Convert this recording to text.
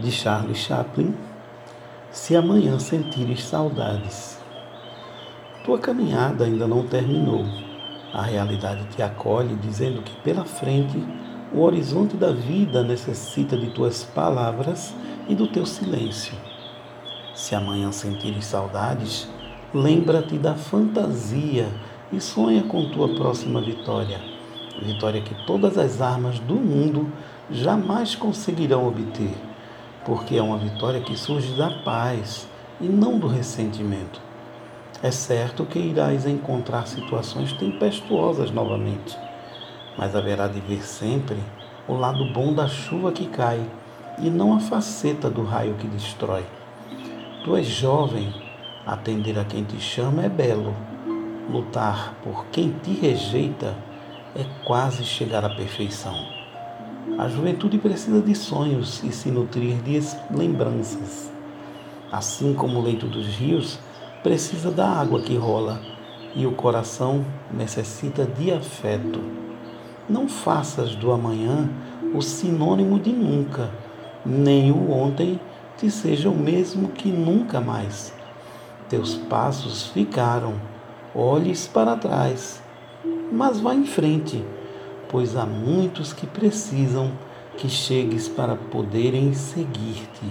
de Charles Chaplin. Se amanhã sentires saudades. Tua caminhada ainda não terminou. A realidade te acolhe, dizendo que pela frente o horizonte da vida necessita de tuas palavras e do teu silêncio. Se amanhã sentires saudades, lembra-te da fantasia e sonha com tua próxima vitória. Vitória que todas as armas do mundo jamais conseguirão obter, porque é uma vitória que surge da paz e não do ressentimento. É certo que irás encontrar situações tempestuosas novamente, mas haverá de ver sempre o lado bom da chuva que cai e não a faceta do raio que destrói. Tu és jovem, atender a quem te chama é belo, lutar por quem te rejeita é quase chegar à perfeição. A juventude precisa de sonhos e se nutrir de lembranças. Assim como o leito dos rios precisa da água que rola e o coração necessita de afeto. Não faças do amanhã o sinônimo de nunca, nem o ontem te seja o mesmo que nunca mais. Teus passos ficaram, olhes para trás, mas vá em frente, pois há muitos que precisam que chegues para poderem seguir-te.